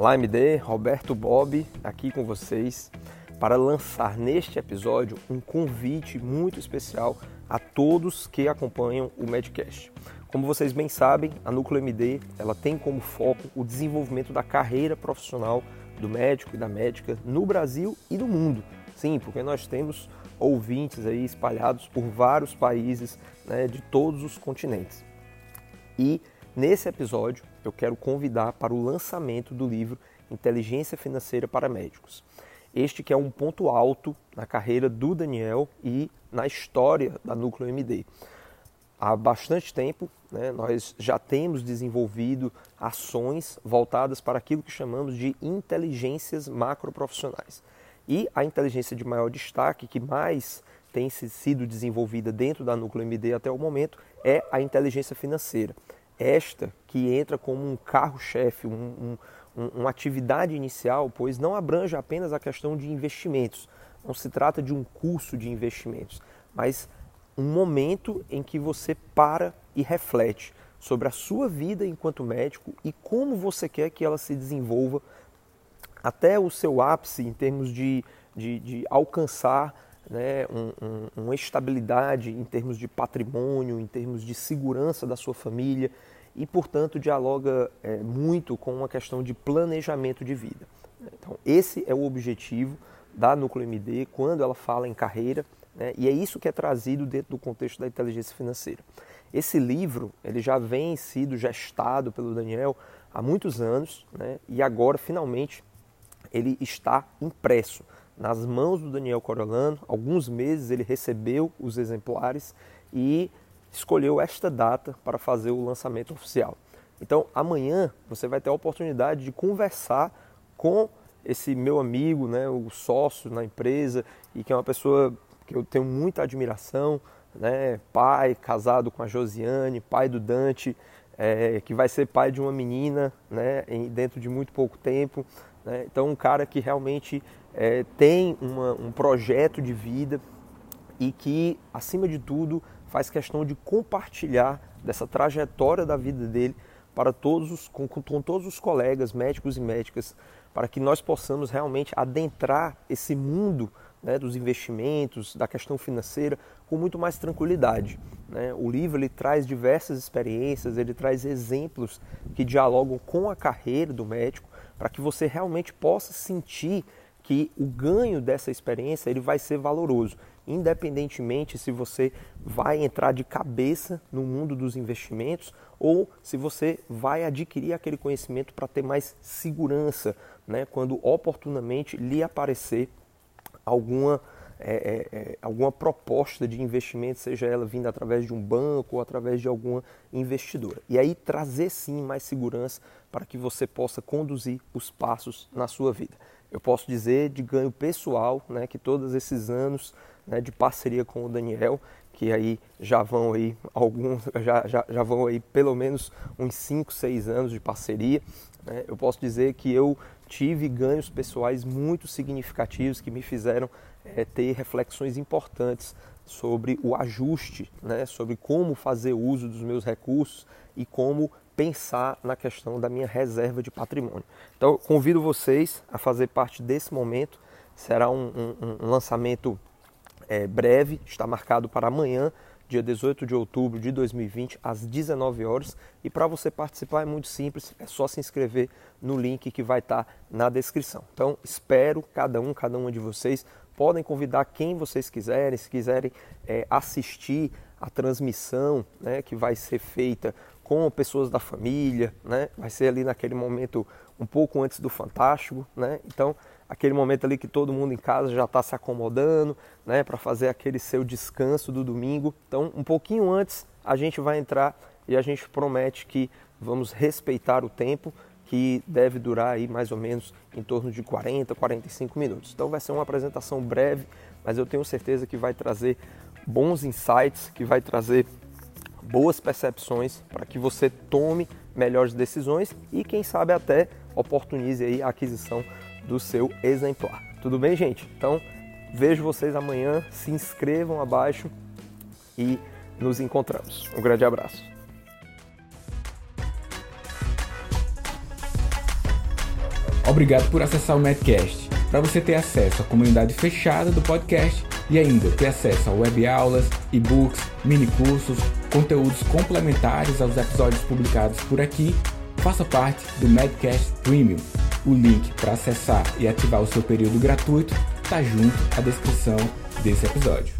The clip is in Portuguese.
Olá MD, Roberto Bob aqui com vocês para lançar neste episódio um convite muito especial a todos que acompanham o Medcast. Como vocês bem sabem, a Núcleo MD ela tem como foco o desenvolvimento da carreira profissional do médico e da médica no Brasil e no mundo. Sim, porque nós temos ouvintes aí espalhados por vários países né, de todos os continentes. E Nesse episódio, eu quero convidar para o lançamento do livro Inteligência Financeira para Médicos. Este que é um ponto alto na carreira do Daniel e na história da Núcleo MD. Há bastante tempo, né, nós já temos desenvolvido ações voltadas para aquilo que chamamos de inteligências macroprofissionais. E a inteligência de maior destaque, que mais tem sido desenvolvida dentro da Núcleo MD até o momento, é a inteligência financeira esta que entra como um carro-chefe, um, um, uma atividade inicial, pois não abrange apenas a questão de investimentos. Não se trata de um curso de investimentos, mas um momento em que você para e reflete sobre a sua vida enquanto médico e como você quer que ela se desenvolva até o seu ápice em termos de, de, de alcançar né, um, um, uma estabilidade em termos de patrimônio, em termos de segurança da sua família e, portanto, dialoga é, muito com uma questão de planejamento de vida. Então, esse é o objetivo da Núcleo MD quando ela fala em carreira, né, e é isso que é trazido dentro do contexto da inteligência financeira. Esse livro ele já vem sido gestado pelo Daniel há muitos anos, né, e agora, finalmente, ele está impresso nas mãos do Daniel Coriolano. Alguns meses ele recebeu os exemplares e escolheu esta data para fazer o lançamento oficial. Então, amanhã você vai ter a oportunidade de conversar com esse meu amigo, né, o sócio na empresa e que é uma pessoa que eu tenho muita admiração, né, pai, casado com a Josiane, pai do Dante, é, que vai ser pai de uma menina, né, em, dentro de muito pouco tempo. Né, então, um cara que realmente é, tem uma, um projeto de vida e que, acima de tudo, faz questão de compartilhar dessa trajetória da vida dele para todos os, com, com todos os colegas, médicos e médicas, para que nós possamos realmente adentrar esse mundo né, dos investimentos, da questão financeira, com muito mais tranquilidade. Né? O livro ele traz diversas experiências, ele traz exemplos que dialogam com a carreira do médico, para que você realmente possa sentir que o ganho dessa experiência ele vai ser valoroso independentemente se você vai entrar de cabeça no mundo dos investimentos ou se você vai adquirir aquele conhecimento para ter mais segurança, né, quando oportunamente lhe aparecer alguma é, é, é, alguma proposta de investimento, seja ela vinda através de um banco ou através de alguma investidora. E aí trazer sim mais segurança para que você possa conduzir os passos na sua vida. Eu posso dizer de ganho pessoal, né, que todos esses anos né, de parceria com o Daniel, que aí já vão aí alguns, já, já, já vão aí pelo menos uns 5, 6 anos de parceria. Né? Eu posso dizer que eu tive ganhos pessoais muito significativos que me fizeram é, ter reflexões importantes sobre o ajuste, né? sobre como fazer uso dos meus recursos e como pensar na questão da minha reserva de patrimônio. Então, convido vocês a fazer parte desse momento. Será um, um, um lançamento é, breve, está marcado para amanhã, dia 18 de outubro de 2020, às 19 horas. E para você participar é muito simples, é só se inscrever no link que vai estar na descrição. Então, espero cada um, cada uma de vocês. Podem convidar quem vocês quiserem, se quiserem é, assistir a transmissão né, que vai ser feita com pessoas da família, né? vai ser ali naquele momento um pouco antes do Fantástico. Né? Então, aquele momento ali que todo mundo em casa já está se acomodando, né, para fazer aquele seu descanso do domingo. Então, um pouquinho antes, a gente vai entrar e a gente promete que vamos respeitar o tempo, que deve durar aí mais ou menos em torno de 40, 45 minutos. Então vai ser uma apresentação breve, mas eu tenho certeza que vai trazer bons insights, que vai trazer boas percepções para que você tome melhores decisões e quem sabe até oportunize a aquisição do seu exemplar. Tudo bem, gente? Então, vejo vocês amanhã, se inscrevam abaixo e nos encontramos. Um grande abraço. Obrigado por acessar o Medcast. Para você ter acesso à comunidade fechada do podcast e ainda ter acesso a web aulas, e-books, mini cursos, conteúdos complementares aos episódios publicados por aqui, faça parte do Medcast Premium. O link para acessar e ativar o seu período gratuito está junto à descrição desse episódio.